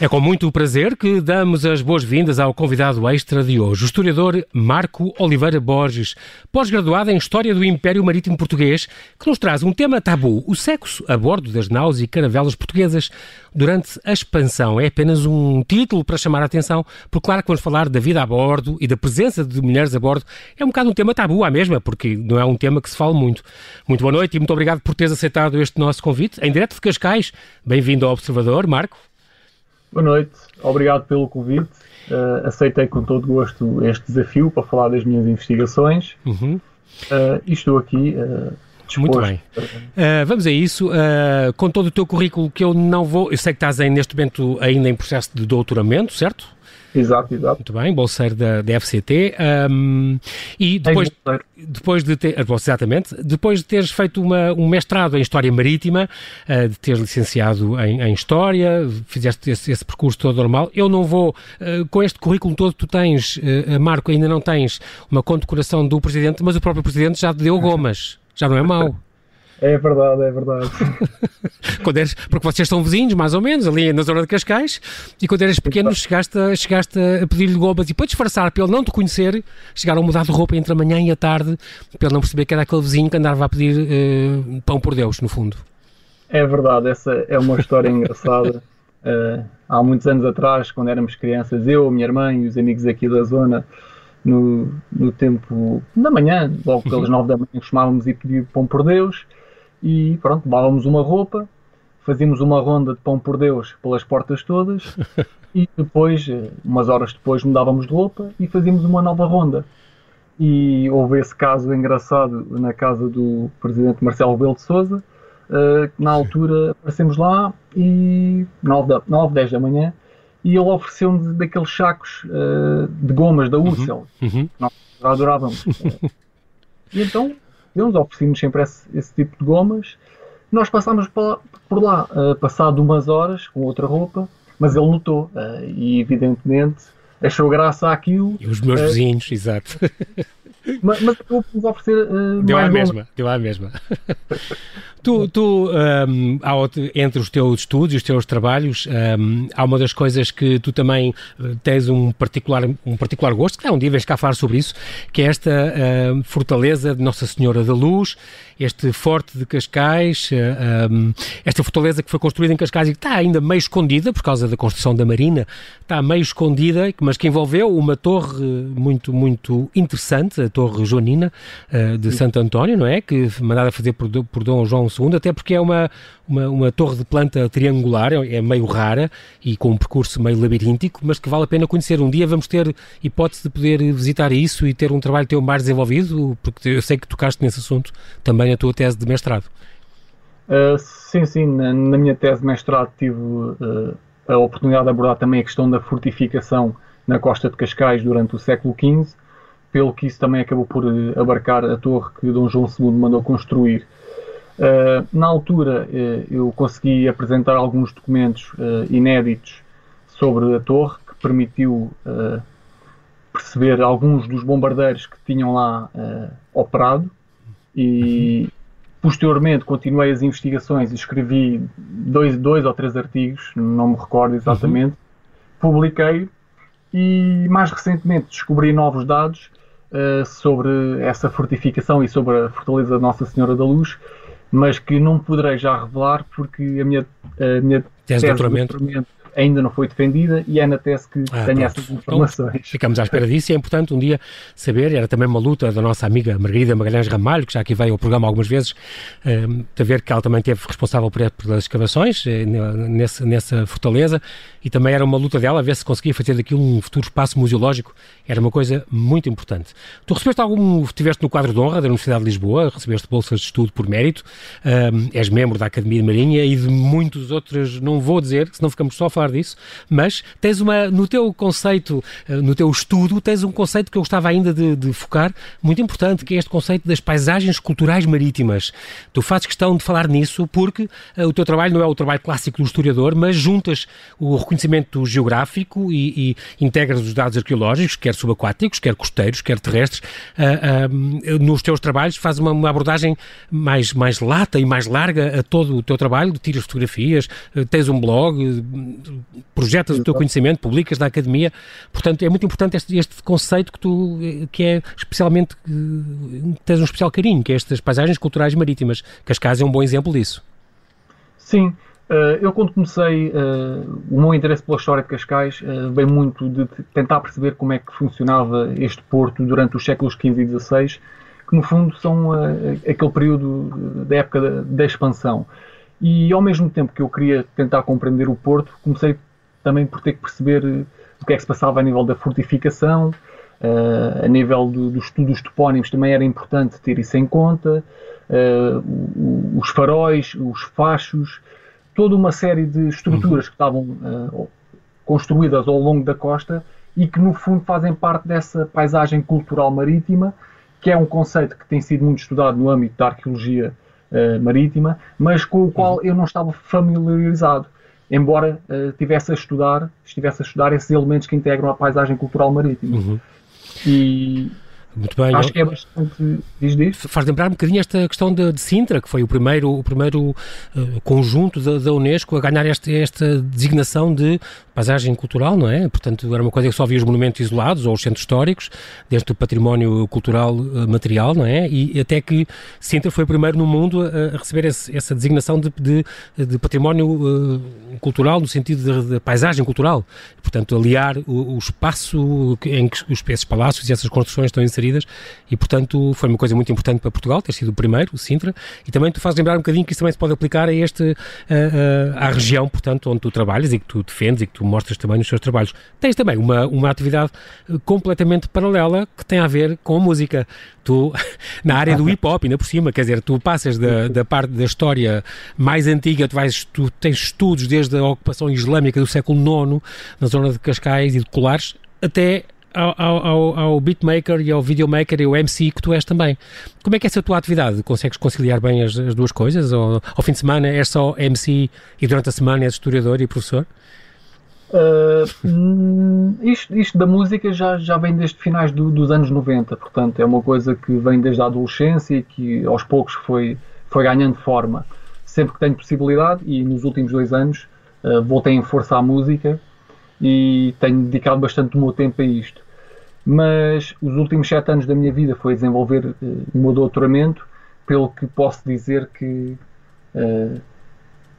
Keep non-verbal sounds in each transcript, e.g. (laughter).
É com muito prazer que damos as boas-vindas ao convidado extra de hoje, o historiador Marco Oliveira Borges, pós-graduado em História do Império Marítimo Português, que nos traz um tema tabu, o sexo a bordo das naus e caravelas portuguesas durante a expansão. É apenas um título para chamar a atenção, porque claro que vamos falar da vida a bordo e da presença de mulheres a bordo. É um bocado um tema tabu à mesma, porque não é um tema que se fala muito. Muito boa noite e muito obrigado por teres aceitado este nosso convite. Em direto de Cascais, bem-vindo ao Observador, Marco. Boa noite, obrigado pelo convite. Uh, aceitei com todo gosto este desafio para falar das minhas investigações uhum. uh, e estou aqui uh, Muito bem. Uh, vamos a isso. Uh, com todo o teu currículo, que eu não vou. Eu sei que estás aí, neste momento ainda em processo de doutoramento, certo? Exato, exato. Muito bem, bolseiro da, da FCT. Um, e depois, depois de ter, exatamente, depois de teres feito uma, um mestrado em História Marítima, uh, de teres licenciado em, em História, fizeste esse, esse, percurso todo normal, eu não vou, uh, com este currículo todo que tu tens, uh, Marco, ainda não tens uma condecoração do Presidente, mas o próprio Presidente já te deu gomas, já não é mau. (laughs) É verdade, é verdade. (laughs) quando eres, porque vocês são vizinhos, mais ou menos, ali na zona de Cascais, e quando eras pequeno chegaste, a, chegaste a pedir-lhe gomas e para disfarçar, para ele não te conhecer, chegaram a mudar de roupa entre a manhã e a tarde, para ele não perceber que era aquele vizinho que andava a pedir uh, pão por Deus, no fundo. É verdade, essa é uma história (laughs) engraçada. Uh, há muitos anos atrás, quando éramos crianças, eu, a minha irmã e os amigos aqui da zona, no, no tempo da manhã, logo pelas uhum. nove da manhã, costumávamos ir pedir pão por Deus e pronto, levávamos uma roupa, fazíamos uma ronda de pão por Deus pelas portas todas (laughs) e depois, eh, umas horas depois, mudávamos de roupa e fazíamos uma nova ronda. E houve esse caso engraçado na casa do presidente Marcelo Rebelo de Souza, uh, na altura aparecemos lá e 9, 9 10 da manhã e ele ofereceu-nos daqueles sacos uh, de gomas da Ursel. Uhum. Uhum. Nós adorávamos. (laughs) e então eles oferecíamos sempre esse, esse, tipo de gomas. Nós passámos por lá, uh, passado umas horas, com outra roupa, mas ele notou uh, e, evidentemente, achou graça àquilo. E os meus uh, vizinhos, exato. (laughs) Mas, mas por nos oferecer uh, deu à mesma, deu à mesma. (laughs) tu, tu um, entre os teus estudos e os teus trabalhos, um, há uma das coisas que tu também eh, tens um particular, um particular gosto, que é um dia vens cá falar sobre isso, que é esta uh, fortaleza de Nossa Senhora da Luz, este forte de Cascais, uh, um, esta fortaleza que foi construída em Cascais e que está ainda meio escondida por causa da construção da Marina, está meio escondida, mas que envolveu uma torre muito, muito interessante, a Torre Joanina uh, de Santo António, não é? Que mandada fazer por, por Dom João II, até porque é uma, uma, uma, torre de planta triangular, é, é meio rara e com um percurso meio labiríntico, mas que vale a pena conhecer. Um dia vamos ter hipótese de poder visitar isso e ter um trabalho teu mais desenvolvido, porque eu sei que tocaste nesse assunto também na tua tese de mestrado. Uh, sim, sim, na, na, minha tese de mestrado tive uh, a oportunidade de abordar também a questão da fortificação na costa de Cascais durante o século XV, pelo que isso também acabou por uh, abarcar a torre que Dom João II mandou construir. na altura eu consegui apresentar alguns documentos inéditos sobre a torre, que permitiu perceber alguns dos bombardeiros que tinham lá operado e posteriormente continuei as investigações e escrevi dois, dois ou três artigos, não me recordo exatamente, uhum. publiquei e mais recentemente descobri novos dados uh, sobre essa fortificação e sobre a fortaleza de Nossa Senhora da Luz, mas que não poderei já revelar porque a minha, a minha tese, tese de doutoramento, doutoramento ainda não foi defendida e é na tese que ah, tem essas informações. Então, ficamos à espera disso e é importante um dia saber, era também uma luta da nossa amiga Margarida Magalhães Ramalho, que já aqui veio ao programa algumas vezes, um, ehm, a ver que ela também teve responsável por, pelas escavações eh, nessa, nessa fortaleza e também era uma luta dela a ver se conseguia fazer daquilo um futuro espaço museológico, era uma coisa muito importante. Tu recebeste algum, estiveste no quadro de honra da Universidade de Lisboa, recebeste bolsas de estudo por mérito, um, ehm, és membro da Academia de Marinha e de muitos outros, não vou dizer, senão ficamos só a falar disso, mas tens uma, no teu conceito, eh, no teu estudo, tens um conceito que eu gostava ainda de, de focar, muito importante, que é este conceito das paisagens culturais marítimas. Tu fazes questão de falar nisso porque uh, o teu trabalho não é o trabalho clássico do historiador, mas juntas o reconhecimento geográfico e, e integras os dados arqueológicos, quer subaquáticos, quer costeiros, quer terrestres, uh, uh, nos teus trabalhos fazes uma, uma, abordagem mais, mais lata e mais larga a todo o teu trabalho, tiras fotografias, tens um blog, projetas o teu conhecimento, publicas da academia, portanto é muito importante este, este conceito que tu, que é especialmente, tens um especial carinho, que é estas paisagens culturais marítimas. Cascais é um bom exemplo disso. Sim, Uh, eu, quando comecei, uh, o meu interesse pela história de Cascais uh, veio muito de tentar perceber como é que funcionava este porto durante os séculos XV e XVI, que no fundo são aquele período da época da, expansão. E ao mesmo tempo que eu queria tentar compreender o porto, comecei também por ter que perceber o que é que se passava a nível da fortificação, a nível do, dos estudos topónimos também era importante ter isso em conta, os faróis, os fachos toda uma série de estruturas uhum. que estavam uh, construídas ao longo da costa e que, no fundo, fazem parte dessa paisagem cultural marítima, que é um conceito que tem sido muito estudado no âmbito da arqueologia uh, marítima, mas com o qual eu não estava familiarizado, embora uh, tivesse a estudar, estivesse a estudar esses elementos que integram a paisagem cultural marítima. Uhum. E muito bem. Acho que é bastante. Diz, diz. Faz lembrar um bocadinho esta questão de, de Sintra, que foi o primeiro, o primeiro uh, conjunto da, da, Unesco a ganhar esta, esta designação de paisagem cultural, não é? Portanto, era uma coisa que só havia os monumentos isolados ou os centros históricos, desde o património cultural uh, material, não é? E até que Sintra foi o primeiro no mundo a, a receber esse, essa designação de, de, de património uh, cultural, no sentido de, paisagem cultural. Portanto, aliar o, o espaço em que os, esses palácios e essas construções estão inseridas e, portanto, foi uma coisa muito importante para Portugal, ter sido o primeiro, o Sintra, e também tu fazes lembrar um bocadinho que isso também se pode aplicar a este, à região, portanto, onde tu trabalhas e que tu defendes e que tu mostras também nos seus trabalhos. Tens também uma, uma atividade eh, completamente paralela que tem a ver com a música. Tu, (laughs) na área do hip hop, ainda por cima, quer dizer, tu passas da, da parte da história mais antiga, tu, vais, tu tens estudos desde a ocupação islâmica do século IX, na zona de Cascais e de Colares, até ao, ao, ao, beatmaker e ao videomaker e ao MC que tu és também. Como é que é essa tua atividade? Consegues conciliar bem as, as duas coisas? Ou ao fim de semana és só MC e durante a semana és historiador e professor? Uh, isto, isto, da música já, já vem desde finais do, dos anos 90, portanto é uma coisa que vem desde a adolescência e que aos poucos foi, foi ganhando forma. Sempre que tenho possibilidade, e nos últimos dois anos uh, voltei em força à música e tenho dedicado bastante do meu tempo a isto. Mas os últimos sete anos da minha vida foi desenvolver uh, o meu doutoramento, pelo que posso dizer que uh,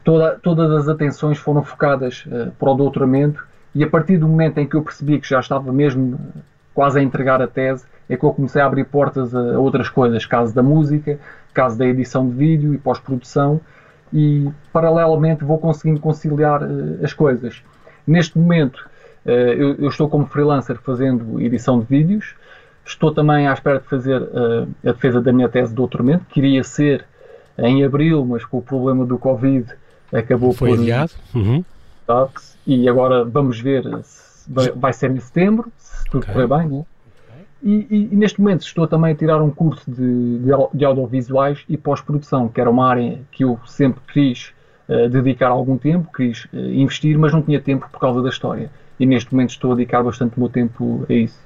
toda, todas as atenções foram focadas uh, para o doutoramento e a partir do momento em que eu percebi que já estava mesmo quase a entregar a tese, é que eu comecei a abrir portas a, outras coisas, caso da música, caso da edição de vídeo e pós-produção, e paralelamente vou conseguindo conciliar as coisas. Neste momento, eh, eu, estou como freelancer fazendo edição de vídeos, estou também à espera de fazer eh, a defesa da minha tese de doutoramento, que iria ser em abril, mas com o problema do Covid acabou Foi por. adiado. Uhum. E agora vamos ver se vai ser em setembro, se tudo okay. correr bem, né? E, e, e, neste momento estou também a tirar um curso de, de, de audiovisuais e pós-produção, que era uma área que eu sempre quis dedicar algum tempo, quis uh, investir, mas não tinha tempo por causa da história. E neste momento estou a dedicar bastante o meu tempo a isso.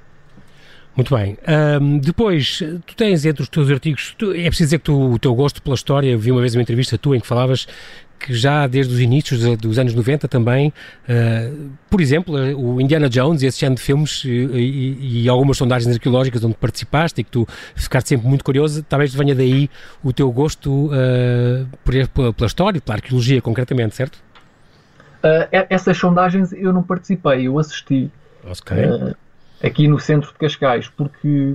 Muito bem. Um, depois, tu tens entre os teus artigos, tu, é preciso dizer que tu, o teu gosto pela história, vi uma vez uma entrevista tua em que falavas que já desde os inícios dos anos 90 também, uh, por exemplo, o Indiana Jones e esse género de filmes e, e, e, algumas sondagens arqueológicas onde participaste e que tu ficaste sempre muito curioso, talvez venha daí o teu gosto uh, por, pela história, pela arqueologia concretamente, certo? Uh, essas sondagens eu não participei, eu assisti okay. aqui no centro de Cascais, porque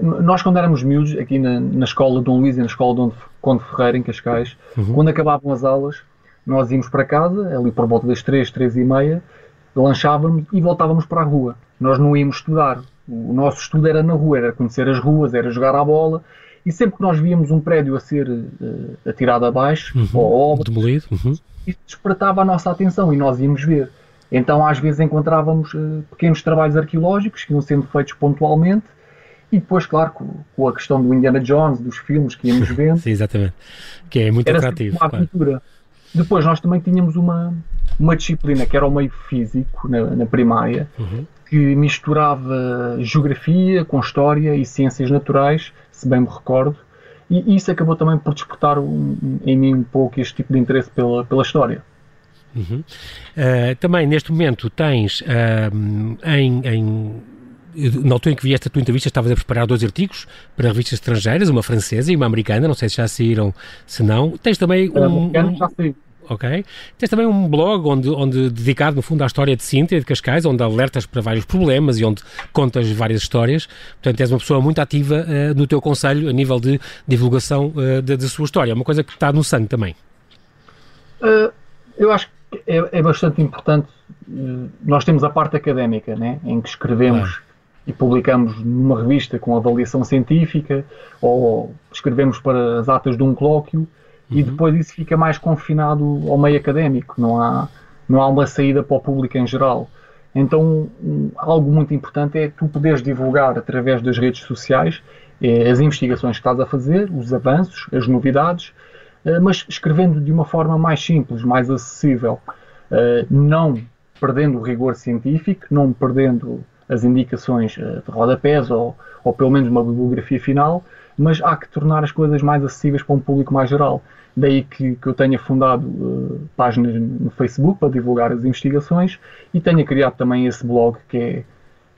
nós quando éramos miúdos, aqui na, na escola de Dom Luís e na escola de Dom Conde Ferreira, em Cascais, uhum. quando acabavam as aulas, nós íamos para casa, ali por volta das 3, 3 e meia, lanchávamos e voltávamos para a rua. Nós não íamos estudar. O nosso estudo era na rua, era conhecer as ruas, era jogar à bola. E sempre que nós víamos um prédio a ser uh, atirado abaixo, uhum. ou obra, demolido, uhum. isso despertava a nossa atenção e nós íamos ver. Então, às vezes, encontrávamos uh, pequenos trabalhos arqueológicos que iam sendo feitos pontualmente e depois, claro, com, com, a questão do Indiana Jones, dos filmes que íamos (laughs) vendo. Sim, exatamente. Que é muito era atrativo. Uma aventura. Claro. Depois nós também tínhamos uma, uma disciplina que era o meio físico na, na primária, uhum. que misturava geografia com história e ciências naturais, se bem me recordo, e isso acabou também por despertar um, em mim um pouco este tipo de interesse pela, pela história. Uhum. Uh, também, neste momento, tens uh, em, em na altura em que vi esta tua entrevista, estavas a preparar dois artigos para revistas estrangeiras, uma francesa e uma americana, não sei se já saíram, se não. Tens também um... um já Ok. Tens também um blog onde, onde dedicado, no fundo, à história de Sintra e de Cascais, onde alertas para vários problemas e onde contas várias histórias. Portanto, és uma pessoa muito ativa uh, no teu conselho a nível de divulgação uh, da, da, sua história. É uma coisa que está no sangue também. Uh, eu acho que é, é bastante importante. nós temos a parte académica, né, em que escrevemos e publicamos numa revista com avaliação científica ou escrevemos para as atas de um colóquio uhum. e depois isso fica mais confinado ao meio académico, não há, não há uma saída para o público em geral. Então, algo muito importante é tu poderes divulgar através das redes sociais eh, as investigações que estás a fazer, os avanços, as novidades, eh, mas escrevendo de uma forma mais simples, mais acessível, eh, não perdendo o rigor científico, não perdendo as indicações eh, de rodapés ou, ou pelo menos uma bibliografia final, mas há que tornar as coisas mais acessíveis para um público mais geral. Daí que, que eu tenha fundado uh, páginas no Facebook para divulgar as investigações e tenha criado também esse blog que é,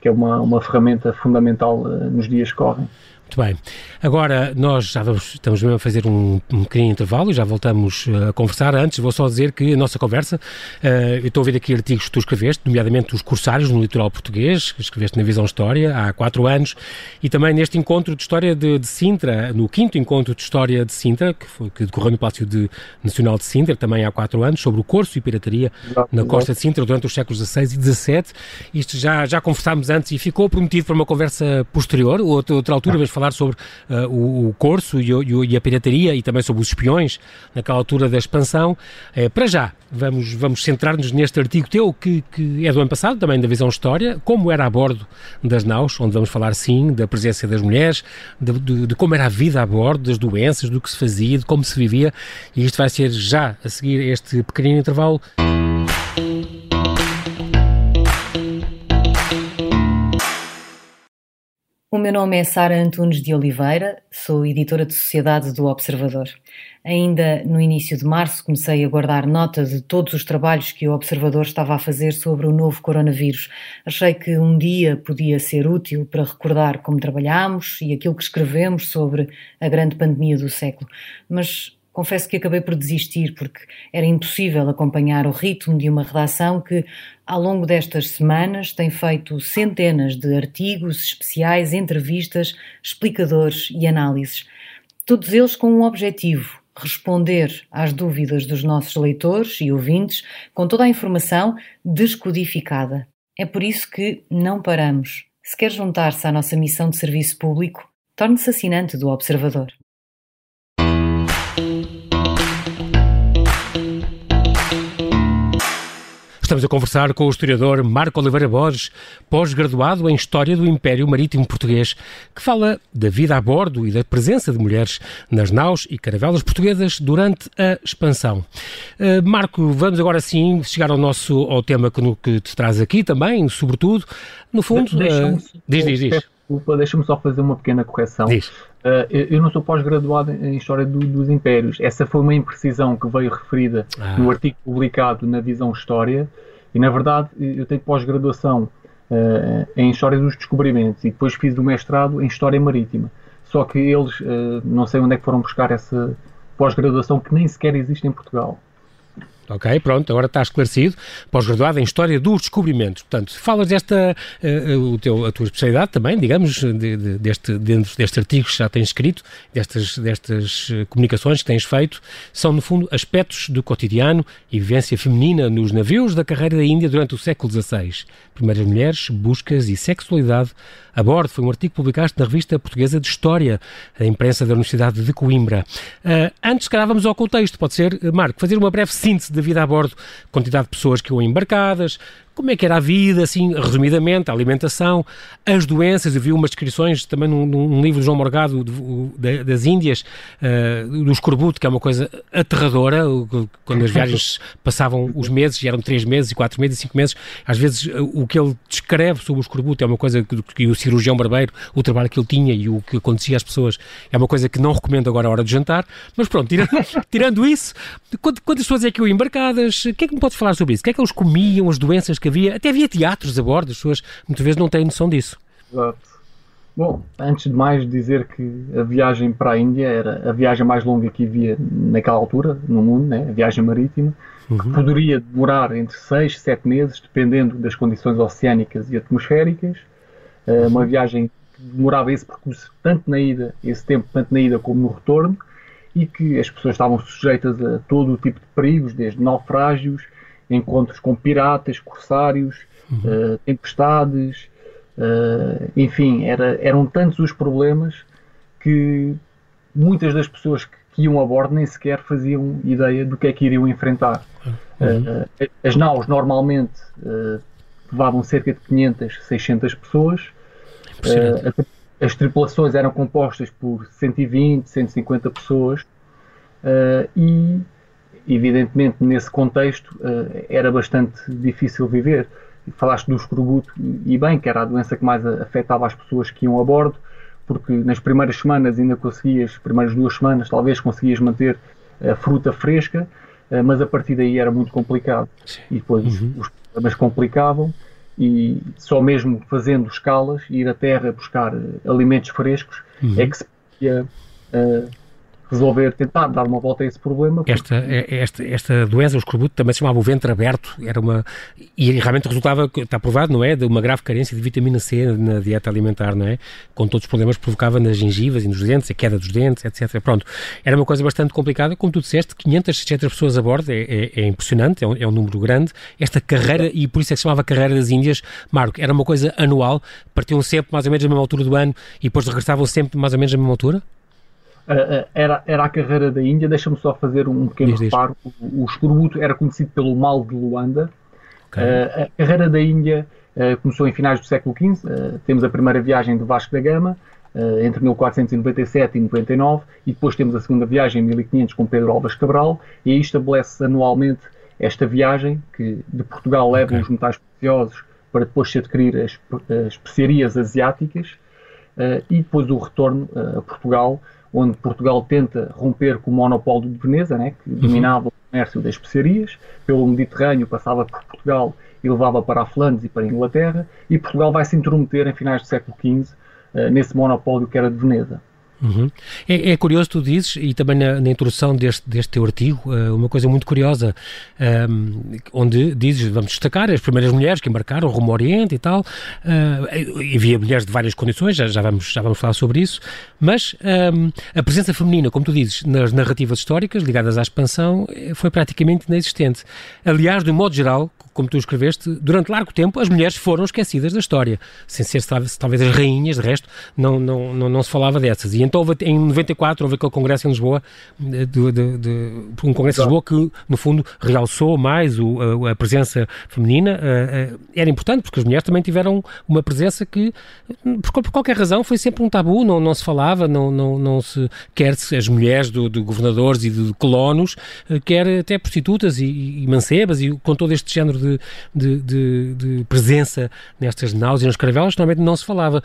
que é uma, uma ferramenta fundamental uh, nos dias que correm. Muito bem. Agora, nós já vamos, estamos mesmo a fazer um, um pequeno intervalo e já voltamos uh, a conversar. Antes, vou só dizer que a nossa conversa, uh, eu estou a ver aqui artigos que tu escreveste, nomeadamente os cursários no litoral português, que escreveste na Visão História há quatro anos, e também neste encontro de História de, de Sintra, no quinto encontro de História de Sintra, que, foi, que decorreu no Palácio de, Nacional de Sintra, também há quatro anos, sobre o curso e pirataria na costa de Sintra durante os séculos XVI e XVII. Isto já, já conversámos antes e ficou prometido para uma conversa posterior, outra, outra altura, mas falar sobre uh, o, o Corso e, o, e, a pirataria e também sobre os espiões naquela altura da expansão. Uh, para já, vamos, vamos centrar-nos neste artigo teu que, que é do ano passado, também da Visão História, como era a bordo das naus, onde vamos falar sim da presença das mulheres, de, de, de como era a vida a bordo, das doenças, do que se fazia, de como se vivia, e isto vai ser já a seguir este pequenino intervalo. O meu nome é Sara Antunes de Oliveira, sou editora de Sociedade do Observador. Ainda no início de março comecei a guardar nota de todos os trabalhos que o Observador estava a fazer sobre o novo coronavírus. Achei que um dia podia ser útil para recordar como trabalhámos e aquilo que escrevemos sobre a grande pandemia do século. Mas confesso que acabei por desistir porque era impossível acompanhar o ritmo de uma redação que, ao longo destas semanas, tem feito centenas de artigos especiais, entrevistas, explicadores e análises. Todos eles com um objetivo: responder às dúvidas dos nossos leitores e ouvintes com toda a informação descodificada. É por isso que não paramos. Se quer juntar-se à nossa missão de serviço público, torne-se assinante do Observador. Estamos a conversar com o historiador Marco Oliveira Borges, pós-graduado em História do Império Marítimo Português, que fala da vida a bordo e da presença de mulheres nas naus e caravelas portuguesas durante a expansão. Uh, Marco, vamos agora sim chegar ao nosso ao tema que, no, que te traz aqui também, sobretudo, no fundo. Uh, diz, diz, diz. Desculpa, deixa-me só fazer uma pequena correção. Diz. Uh, eu não sou pós-graduado em História do, dos Impérios. Essa foi uma imprecisão que veio referida ah. no artigo publicado na Visão História. E, na verdade, eu tenho pós-graduação uh, em História dos Descobrimentos e depois fiz o mestrado em História Marítima. Só que eles, uh, não sei onde é que foram buscar essa pós-graduação que nem sequer existe em Portugal. Ok, pronto, agora está esclarecido. Pós-graduado em História dos Descobrimentos. Portanto, falas desta, uh, o teu, a tua especialidade também, digamos, de, de, deste, dentro deste artigo que já tens escrito, destas, destas eh, comunicações que tens feito, são, no fundo, aspectos do cotidiano e vivência feminina nos navios da carreira da Índia durante o século XVI. Primeiras mulheres, buscas e sexualidade a bordo. Foi um artigo que publicaste na revista portuguesa de História, a imprensa da Universidade de Coimbra. Uh, antes, se vamos ao contexto, pode ser, Marco, fazer uma breve síntese da vida a bordo, quantidade de pessoas que iam embarcadas, como é que era a vida, assim, resumidamente, a alimentação, as doenças. Eu vi umas descrições também num, num livro de João Morgado de, das Índias, uh, do escorbuto, que é uma coisa aterradora, quando as viagens (laughs) passavam os meses, e eram três meses, e quatro meses, e cinco meses, às vezes o que ele descreve sobre o escorbuto é uma coisa que, que o cirurgião barbeiro, o trabalho que ele tinha e o que acontecia às pessoas, é uma coisa que não recomendo agora à hora de jantar, mas pronto, tirando, (laughs) tirando isso, quantas pessoas é que iam embarcadas? O que é que me podes falar sobre isso? O que é que eles comiam, as doenças que havia? Até havia teatros a bordo, as pessoas muitas vezes não têm noção disso. Exato. Bom, antes de mais dizer que a viagem para a Índia era a viagem mais longa que havia naquela altura no mundo, né? a viagem marítima, uhum. que poderia demorar entre 6 e 7 meses, dependendo das condições oceânicas e atmosféricas. Uh, uma viagem que demorava esse percurso tanto na ida, esse tempo tanto na ida como no retorno, e que as pessoas estavam sujeitas a todo o tipo de perigos, desde naufrágios, encontros com piratas, corsários, uhum. uh, tempestades, uh, enfim, era, eram tantos os problemas que muitas das pessoas que, que, iam a bordo nem sequer faziam ideia do que é que iriam enfrentar. Uhum. Uh, as naus normalmente levavam cerca de 500, 600 pessoas. as tripulações eram compostas por 120, 150 pessoas e evidentemente, nesse contexto, uh, era bastante difícil viver. Falaste do escorbuto, e bem, que era a doença que mais afetava as pessoas que iam a bordo, porque nas primeiras semanas ainda conseguias, primeiras duas semanas, talvez conseguias manter a fruta fresca, uh, mas a partir daí era muito complicado. E depois uhum. os, problemas complicavam, e só mesmo fazendo escalas, ir à terra buscar uh, alimentos frescos, uhum. é que se podia resolver, tentar dar uma volta a esse problema. Esta, é, esta, esta doença, o escorbuto, também se chamava o ventre aberto, era uma, e realmente resultava, está provado, não é, de uma grave carência de vitamina C na dieta alimentar, não é? Com todos os problemas que provocava nas gengivas e nos dentes, a queda dos dentes, etc. Pronto, era uma coisa bastante complicada, como tu disseste, 500, 600 pessoas a bordo, é, é, é impressionante, é um, é um, número grande. Esta carreira, e por isso é que se chamava Carreira das Índias, Marco, era uma coisa anual, partiam sempre mais ou menos na mesma altura do ano e depois regressavam sempre mais ou menos na mesma altura? Uh, era, era a carreira da Índia. Deixa-me só fazer um pequeno diz, reparo. Diz. O, o escorbuto era conhecido pelo mal de Luanda. Okay. Uh, a carreira da Índia uh, começou em finais do século XV. temos a primeira viagem de Vasco da Gama, entre 1497 e 99, e depois temos a segunda viagem em 1500 com Pedro Alves Cabral, e aí estabelece anualmente esta viagem que de Portugal leva okay. os metais preciosos para depois se adquirir as, as especiarias asiáticas, e depois o retorno a Portugal onde Portugal tenta romper com o monopólio de Veneza, né, que uhum. dominava o comércio das especiarias, pelo Mediterrâneo passava por Portugal e levava para a Flandres e para a Inglaterra, e Portugal vai se intrometer em finais do século XV eh, nesse monopólio que era de Veneza. Uhum. É, é, curioso, tu dizes, e também na, na introdução deste, deste teu artigo, uh, uma coisa muito curiosa, um, ehm, onde dizes, vamos destacar as primeiras mulheres que embarcaram rumo ao Oriente e tal, uh, e havia mulheres de várias condições, já, já, vamos, já vamos falar sobre isso, mas um, ehm, a presença feminina, como tu dizes, nas narrativas históricas ligadas à expansão, eh, foi praticamente inexistente. Aliás, de um modo geral, como tu escreveste, durante largo tempo as mulheres foram esquecidas da história, sem ser talvez as rainhas, de resto, não, não, não, não se falava dessas. E então houve, em 94 houve aquele congresso em Lisboa, de, de, de um congresso em Lisboa que, no fundo, realçou mais o, a, a, presença feminina. era importante, porque as mulheres também tiveram uma presença que, por, por qualquer razão, foi sempre um tabu, não, não se falava, não, não, não se, quer -se as mulheres do, governadores e de colonos, eh, quer até prostitutas e, e mancebas, e com todo este género de, de, de, de presença nestas naus e nas caravelas, normalmente não se falava.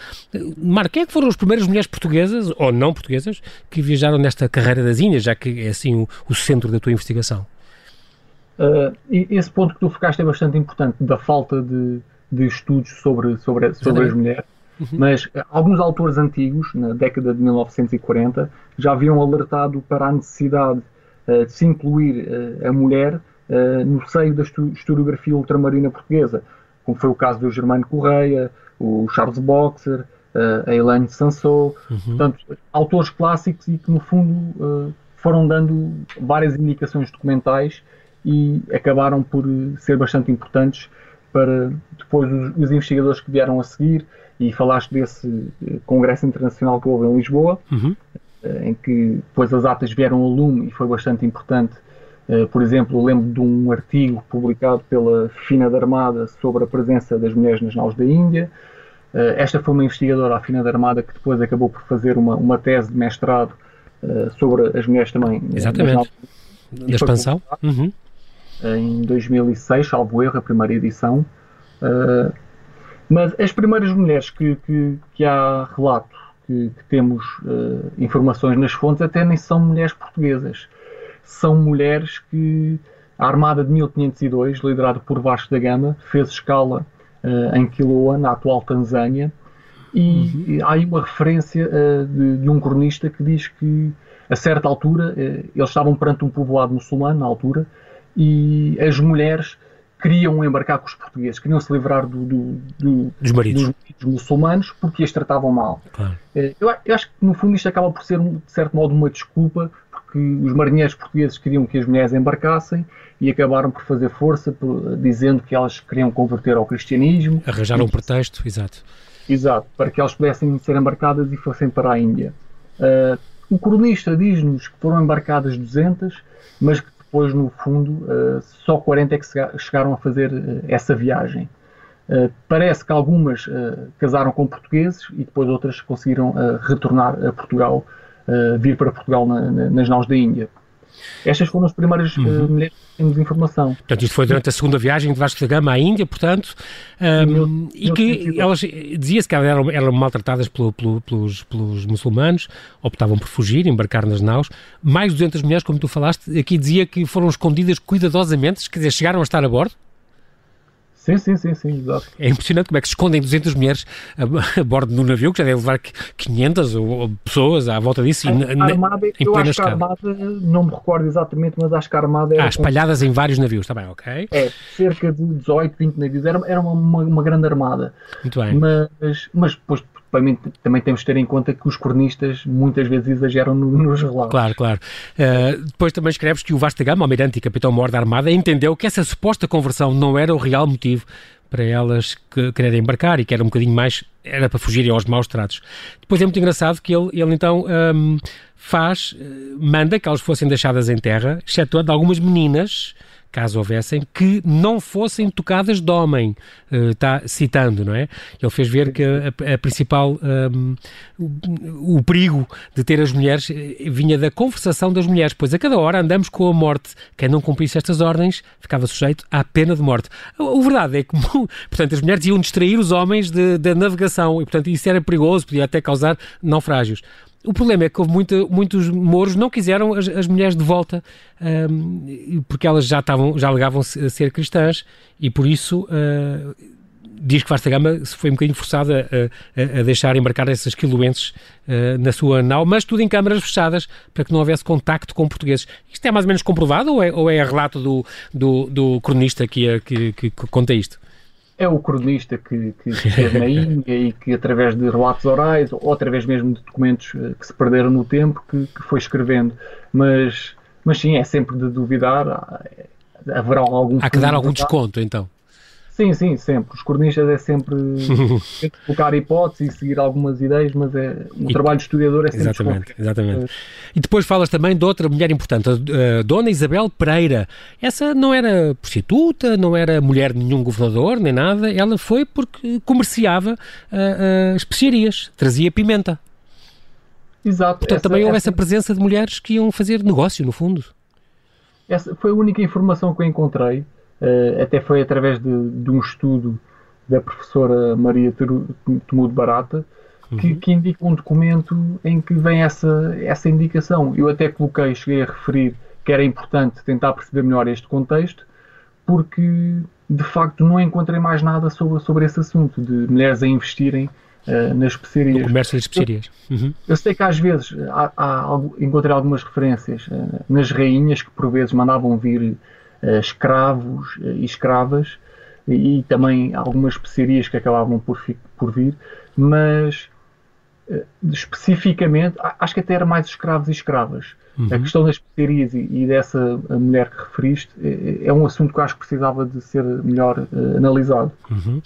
Marco, quem é que foram as primeiras mulheres portuguesas, ou não portuguesas, que viajaram nesta carreira das Índias, já que é assim o, o centro da tua investigação? Uh, esse ponto que tu focaste é bastante importante, da falta de, de estudos sobre, sobre, sobre as mulheres. Uhum. Mas uh, alguns autores antigos, na década de 1940, já haviam alertado para a necessidade uh, de se incluir a mulher uh, no seio da historiografia ultramarina portuguesa, como foi o caso do Germano Correia, o Charles Boxer, uh, a Elaine Sansot, uhum. portanto, autores clássicos e que, no fundo, uh, foram dando várias indicações documentais e acabaram por ser bastante importantes para depois os, os, investigadores que vieram a seguir e falaste desse congresso internacional que houve em Lisboa, uhum. em que depois as atas vieram ao lume e foi bastante importante por exemplo, lembro de um artigo publicado pela Fina da Armada sobre a presença das mulheres nas naus da Índia. esta foi uma investigadora, a Fina da Armada, que depois acabou por fazer uma, uma tese de mestrado sobre as mulheres também. Exatamente. Da expansão. Uhum. Em 2006, salvo erro, a primeira edição. mas as primeiras mulheres que, que, que há relato que, que temos informações nas fontes até nem são mulheres portuguesas. São mulheres que a Armada de 1502, liderada por Vasco da Gama, fez escala uh, em Quiloa, na atual Tanzânia, e uhum. há aí uma referência uh, de, de, um cronista que diz que a certa altura eles estavam perante um povoado muçulmano na altura e as mulheres queriam embarcar com os portugueses, queriam se livrar do, do, do, dos, maridos. dos, muçulmanos porque as tratavam mal. Claro. Eu, eu, acho que no fundo isto acaba por ser, de certo modo, uma desculpa porque os marinheiros portugueses queriam que as mulheres embarcassem e acabaram por fazer força por, dizendo que elas queriam converter ao cristianismo. Arranjaram um pretexto, exato. Exato, para que elas pudessem ser embarcadas e fossem para a Índia. Uh, o cronista diz-nos que foram embarcadas 200, mas que depois, no fundo, uh, só 40 é que chegaram a fazer uh, essa viagem. Parece que algumas casaram com portugueses e depois outras conseguiram retornar a Portugal, vir para Portugal na, na, nas naus da Índia. Estas foram as primeiras uhum. uh, mulheres que temos informação. Portanto, isto foi durante a segunda viagem de Vasco da Gama à Índia, portanto, um, e que elas, dizia-se que elas eram, eram maltratadas pelo, pelo, pelos, pelos muçulmanos, optavam por fugir, embarcar nas naus. Mais de 200 mulheres, como tu falaste, aqui dizia que foram escondidas cuidadosamente, quer dizer, chegaram a estar a bordo? Sim, sim, sim, sim, exato. É impressionante como é que se escondem 200 mulheres a, a bordo de um navio que já deve levar 500 ou, ou pessoas à volta disso a, e a armada, em eu acho que a armada, não me recordo exatamente, mas acho que a armada. Ah, espalhadas em vários navios, está bem, ok. É, cerca de 18, 20 navios, era, era uma, uma, uma grande armada. Muito bem. Mas, mas depois também, também temos de ter em conta que os cronistas muitas vezes exageram no, nos relatos. Claro, claro. Uh, depois também escreves que o Vasta Gama, almirante e capitão-mor da Armada, entendeu que essa suposta conversão não era o real motivo para elas que, quererem embarcar e que era um bocadinho mais, era para fugirem aos maus tratos. Depois é muito engraçado que ele, ele então um, faz, eh, manda que elas fossem deixadas em terra, excetuando algumas meninas caso houvessem, que não fossem tocadas de homem, está eh, citando, não é? Ele fez ver que a, a principal, um, o, o, perigo de ter as mulheres eh, vinha da conversação das mulheres, pois a cada hora andamos com a morte. Quem não cumprisse estas ordens ficava sujeito à pena de morte. O, verdade é que, (laughs) portanto, as mulheres iam distrair os homens da navegação e, portanto, isso era perigoso, podia até causar naufrágios. O problema é que houve muita, muitos mouros não quiseram as, as mulheres de volta um, porque elas já estavam, já alegavam -se ser cristãs e por isso uh, diz que Vasta Gama foi um bocadinho forçada a, a, a deixar embarcar essas quiluenses uh, na sua nau, mas tudo em câmaras fechadas para que não houvesse contacto com portugueses. Isto é mais ou menos comprovado ou é, ou é relato do, do, do cronista que, que, que conta isto? É o cronista que, que esteve na (laughs) Índia e que, através de relatos orais ou através mesmo de documentos eh, que se perderam no tempo, que, que foi escrevendo. Mas, mas sim, é sempre de duvidar. Haverá algum. Há que dar algum desconto, então. Sim, sim, sempre. Os cronistas é sempre (laughs) colocar hipóteses e seguir algumas ideias, mas é, o e, trabalho de historiador é sempre Exatamente, exatamente. E depois falas também de outra mulher importante, a Dona Isabel Pereira. Essa não era prostituta, não era mulher de nenhum governador, nem nada. Ela foi porque comerciava uh, uh, especiarias, trazia pimenta. Exato. Portanto, essa, também houve essa... essa presença de mulheres que iam fazer negócio, no fundo. Essa foi a única informação que eu encontrei até foi através de, de, um estudo da professora Maria Temudo Barata, que, uhum. que, indica um documento em que vem essa, essa indicação. Eu até coloquei, cheguei a referir que era importante tentar perceber melhor este contexto, porque de facto não encontrei mais nada sobre, sobre esse assunto, de mulheres a investirem uh, nas especiarias. No comércio das especiarias. Uhum. Eu sei que às vezes há, há, encontrei algumas referências uh, nas rainhas que por vezes mandavam vir escravos uh, e escravas e, também algumas especiarias que acabavam por, por vir, mas uh, especificamente acho que até era mais escravos e escravas. Uhum. A questão das especiarias e, e, dessa mulher que referiste é, é, um assunto que acho que precisava de ser melhor analisado. Uhum.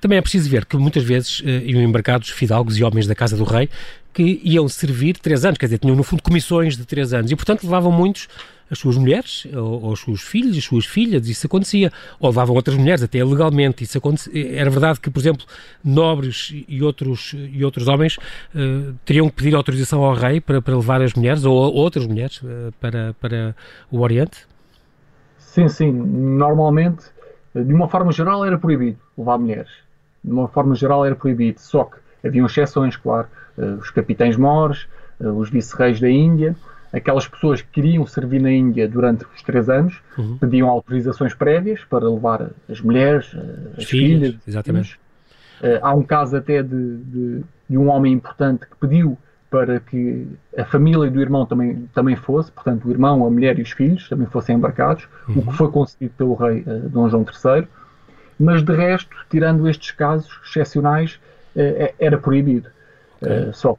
também é preciso ver que muitas vezes iam embarcados fidalgos e homens da Casa do Rei que iam servir três anos, quer dizer, tinham no fundo comissões de três anos e, portanto, levavam muitos as suas mulheres, ou, ou os seus filhos, as suas filhas, isso acontecia. Ou levavam outras mulheres, até legalmente. Isso acontecia. Era verdade que, por exemplo, nobres e outros, e outros homens uh, teriam que pedir autorização ao rei para, para levar as mulheres, ou outras mulheres, uh, para, para o Oriente? Sim, sim. Normalmente, de uma forma geral, era proibido levar mulheres. De uma forma geral, era proibido. Só que haviam exceções, claro. Uh, os capitães mores, os vice-reis da Índia aquelas pessoas que queriam servir na Índia durante os três anos uhum. pediam autorizações prévias para levar as mulheres, eh, as, filhas. filhas exatamente. Uh, há um caso até de, de, de, um homem importante que pediu para que a família do irmão também, também fosse, portanto, o irmão, a mulher e os filhos também fossem embarcados, uhum. o que foi concedido pelo rei uh, Dom João III. Mas, de resto, tirando estes casos excepcionais, uh, era proibido. Okay. só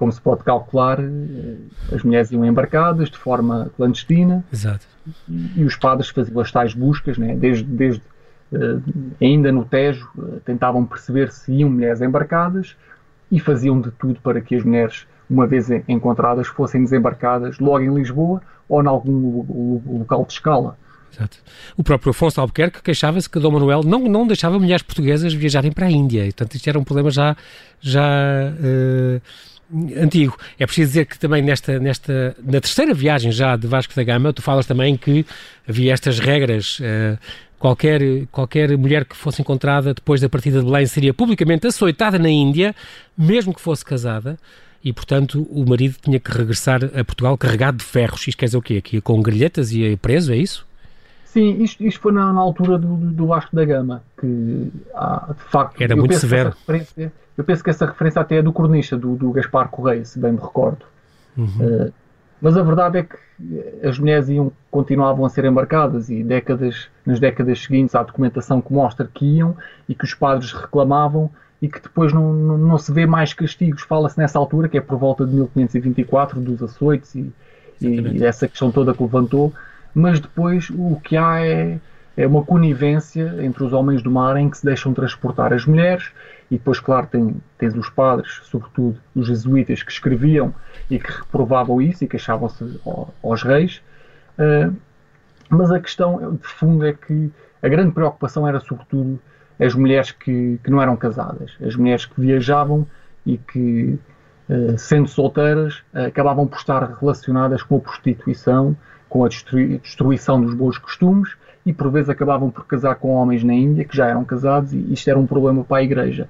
como se pode calcular, eh, as mulheres iam embarcadas de forma clandestina Exato. E, e, os padres faziam as tais buscas, né? desde, desde uh, ainda no Tejo, uh, tentavam perceber se iam mulheres embarcadas e faziam de tudo para que as mulheres, uma vez encontradas, fossem desembarcadas logo em Lisboa ou em algum local de escala. Exato. O próprio Afonso Albuquerque queixava-se que Dom Manuel não, não deixava mulheres portuguesas viajarem para a Índia. E, portanto, isto era um problema já, já uh, antigo. É preciso dizer que também nesta, nesta, na terceira viagem já de Vasco da Gama, tu falas também que havia estas regras. Uh, qualquer, qualquer mulher que fosse encontrada depois da partida de Belém seria publicamente açoitada na Índia, mesmo que fosse casada, e portanto o marido tinha que regressar a Portugal carregado de ferros. Isto quer dizer o quê? Aqui com grelhetas e preso, é isso? Sim, isto, isto foi na, na altura do, do Vasco da Gama, que ah, de facto. Era muito severo. Eu penso que essa referência até é do cornista, do, do Gaspar Correia, se bem me recordo. Uhum. Uh, mas a verdade é que as mulheres iam, continuavam a ser embarcadas e décadas, nas décadas seguintes há documentação que mostra que iam e que os padres reclamavam e que depois não, não, não se vê mais castigos. Fala-se nessa altura, que é por volta de 1524, dos açoites e, e essa questão toda que levantou, mas depois o que há é, é uma conivência entre os homens do mar em que se deixam transportar as mulheres e depois, claro, tem, tens os padres, sobretudo os jesuítas, que escreviam e que reprovavam isso e queixavam-se aos reis. Uh, mas a questão de fundo é que a grande preocupação era, sobretudo, as mulheres que, que não eram casadas, as mulheres que viajavam e que, uh, sendo solteiras, acabavam por estar relacionadas com a prostituição, com a destruição dos bons costumes e por vezes acabavam por casar com homens na Índia que já eram casados e isto era um problema para a Igreja.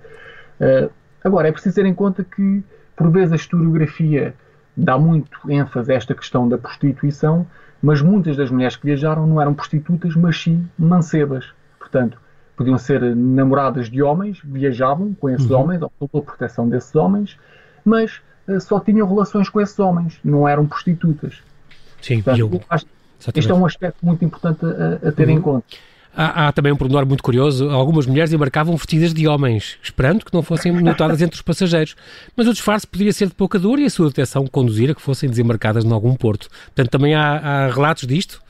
Uh, agora, é preciso ter em conta que por vezes a historiografia dá muito ênfase a esta questão da prostituição, mas muitas das mulheres que viajaram não eram prostitutas, mas sim mancebas. Portanto, podiam ser namoradas de homens, viajavam com esses uhum. homens, ou pela proteção desses homens, mas uh, só tinham relações com esses homens, não eram prostitutas. Sim, Portanto, eu... acho. Este é um aspecto muito importante a, a ter uhum. em conta. Há, há, também um pormenor muito curioso. Algumas mulheres embarcavam vestidas de homens, esperando que não fossem notadas entre os passageiros. Mas o disfarce poderia ser de pouca dor e a sua detecção conduzir a que fossem desembarcadas em algum porto. Portanto, também há, há relatos disto?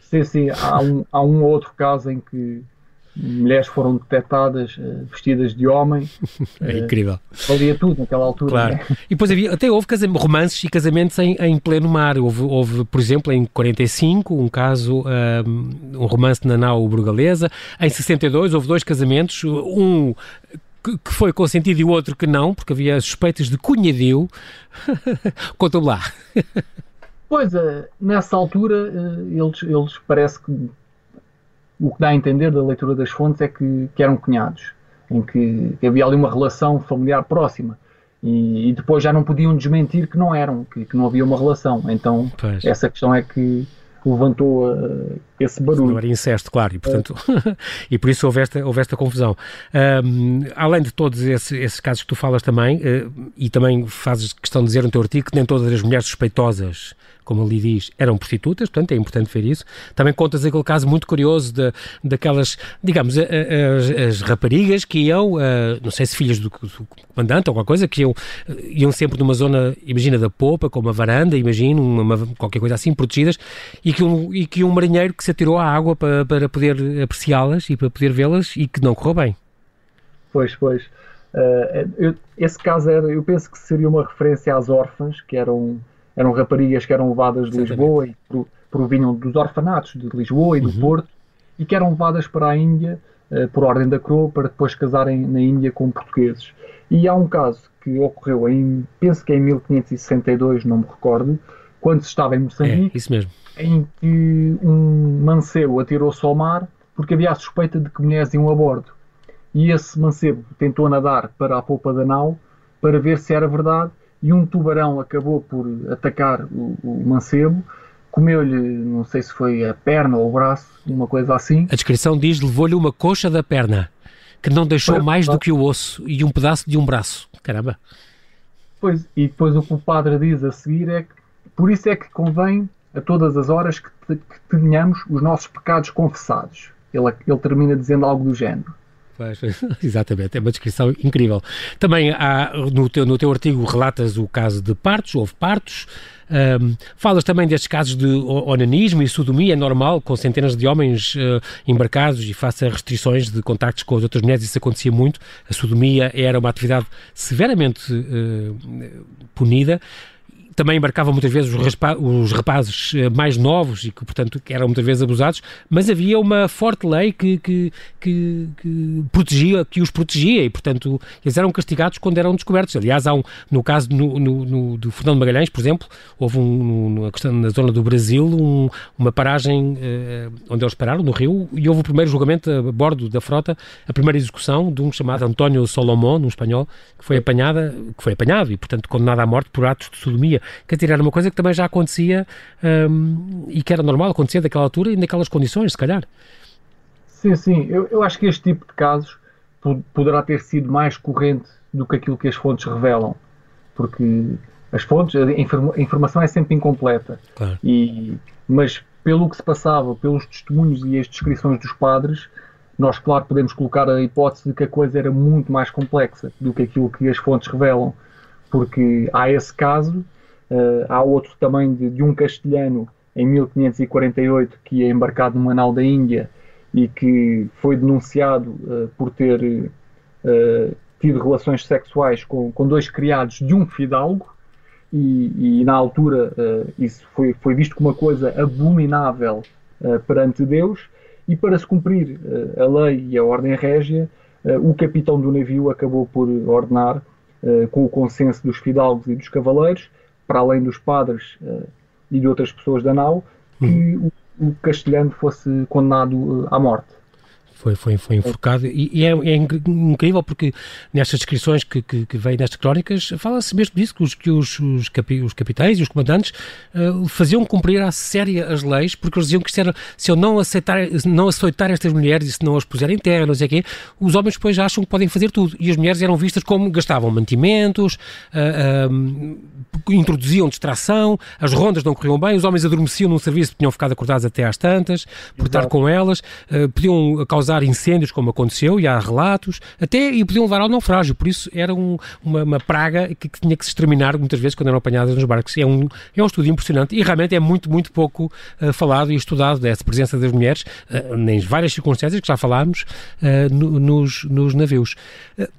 Sim, sim. Há um, há um outro caso em que mulheres foram detectadas uh, vestidas de homem. (laughs) É uh, incrível. Valia tudo naquela altura. Claro. Né? E depois havia, até houve romances e casamentos em, em pleno mar. Houve, houve, por exemplo, em 45, um caso, um, eh, um romance na nau burgalesa. Em 62 houve dois casamentos, um que foi consentido e o outro que não, porque havia suspeitas de cunhadio. (laughs) Conta-me lá. Pois, nessa altura, eles, eles parece que o que dá a entender da leitura das fontes é que, que eram cunhados, em que havia ali uma relação familiar próxima. E, e depois já não podiam desmentir que não eram, que, que não havia uma relação. Então, pois. essa questão é que levantou uh, esse barulho. Não era incesto, claro, e portanto, é. (laughs) e por isso houve esta, houve esta confusão. Um, além de todos esses, esses, casos que tu falas também, uh, e também fazes questão de dizer no teu artigo que nem todas as mulheres suspeitosas como ali diz, eram prostitutas, portanto é importante ver isso. Também contas aquele caso muito curioso de, daquelas, digamos, as, as raparigas que iam, não sei se filhas do, do, comandante ou alguma coisa, que iam, iam sempre numa zona, imagina, da popa, com uma varanda, imagino, uma, qualquer coisa assim, protegidas, e que um, e que um marinheiro que se atirou à água para, para poder apreciá-las e para poder vê-las e que não correu bem. Pois, pois. Uh, eu, esse caso era, eu penso que seria uma referência às órfãs, que eram eram raparigas que eram levadas de Lisboa e provinham dos orfanatos de Lisboa e do uhum. Porto e que eram levadas para a Índia uh, por ordem da coroa para depois casarem na Índia com portugueses. E há um caso que ocorreu em, penso que é em 1562, não me recordo, quando se estava em Moçambique, é, em que um mancebo atirou-se ao mar porque havia a suspeita de que mulheres iam a bordo. E esse mancebo tentou nadar para a polpa da nau para ver se era verdade e um tubarão acabou por atacar o, o mancebo, comeu-lhe, não sei se foi a perna ou o braço, uma coisa assim. A descrição diz levou-lhe uma coxa da perna, que não deixou mais do que o osso e um pedaço de um braço. Caramba! Pois, e depois o que o padre diz a seguir é que por isso é que convém a todas as horas que, que tenhamos os nossos pecados confessados. Ele, ele termina dizendo algo do género. Pois, (laughs) exatamente, é uma descrição incrível. Também há, no, teu, no teu artigo relatas o caso de partos, houve partos, um, falas também destes casos de onanismo e sodomia normal, com centenas de homens uh, embarcados e face a restrições de contactos com as outras mulheres, isso acontecia muito. A sodomia era uma atividade severamente uh, punida também embarcavam muitas vezes os, os, rapazes eh, mais novos e que, portanto, eram muitas vezes abusados, mas havia uma forte lei que, que, que, que, protegia, que os protegia e, portanto, eles eram castigados quando eram descobertos. Aliás, há um, no caso no, no, no do Fernando Magalhães, por exemplo, houve um, no, na zona do Brasil um, uma paragem uh, onde eles pararam, no rio, e houve o primeiro julgamento a bordo da frota, a primeira execução de um chamado António Solomon, um espanhol, que foi apanhada, que foi apanhado e, portanto, condenado à morte por atos de sodomia. Quer dizer, era uma coisa que também já acontecia um, e que era normal acontecer daquela altura e naquelas condições, se calhar. Sim, sim. Eu, eu acho que este tipo de casos poderá ter sido mais corrente do que aquilo que as fontes revelam. Porque as fontes, a, informação é sempre incompleta. Claro. E, mas pelo que se passava, pelos testemunhos e as descrições dos padres, nós, claro, podemos colocar a hipótese de que a coisa era muito mais complexa do que aquilo que as fontes revelam. Porque há esse caso Uh, há outro também de, de, um castelhano em 1548 que é embarcado numa nau da Índia e que foi denunciado uh, por ter uh, tido relações sexuais com, com, dois criados de um fidalgo e, e na altura isso foi, foi, visto como uma coisa abominável perante Deus. E para se cumprir a lei e a ordem régia o capitão do navio acabou por ordenar com o consenso dos fidalgos e dos cavaleiros para além dos padres uh, e de outras pessoas da nau, que uhum. o, o castelhano fosse condenado uh, à morte foi, foi, foi enforcado e, e é, é, incrível porque nestas descrições que, que, que vêm nestas crónicas fala-se mesmo disso, que os, que os, os, capi, os capitães e os comandantes uh, faziam cumprir à séria as leis porque eles diziam que se, era, se eu não aceitar, não aceitar estas mulheres e se não as puser em terra, não sei o quê, os homens depois acham que podem fazer tudo. E as mulheres eram vistas como gastavam mantimentos, uh, uh, introduziam distração, as rondas não corriam bem, os homens adormeciam num serviço, tinham ficado acordados até às tantas, por estar com elas, podiam causar causar incêndios, como aconteceu, e há relatos, até e podiam levar ao naufrágio, por isso era um, uma, uma, praga que, que, tinha que se exterminar muitas vezes quando eram apanhadas nos barcos. É um, é um estudo impressionante e realmente é muito, muito pouco uh, falado e estudado dessa presença das mulheres, uh, em várias circunstâncias que já falámos, uh, no, nos, nos navios.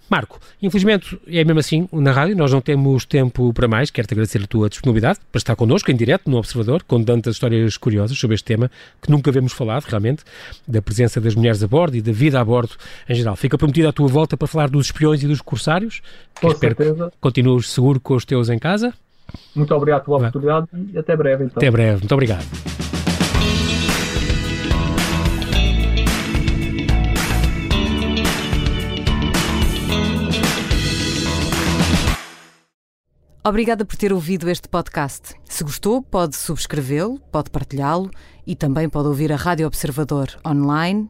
Marco, infelizmente é mesmo assim na rádio, nós não temos tempo para mais, quero-te agradecer a tua disponibilidade para estar connosco em direto no Observador, com tantas histórias curiosas sobre este tema que nunca vemos falado realmente, da presença das mulheres a bordo bordo e da vida a bordo em geral. Fica prometida a tua volta para falar dos espiões e dos corsários. Com espero certeza. que continues seguro com os teus em casa. Muito obrigado pela oportunidade e até breve. Então. Até breve. Muito obrigado. Obrigada por ter ouvido este podcast. Se gostou, pode subscrevê-lo, pode partilhá-lo e também pode ouvir a Rádio Observador online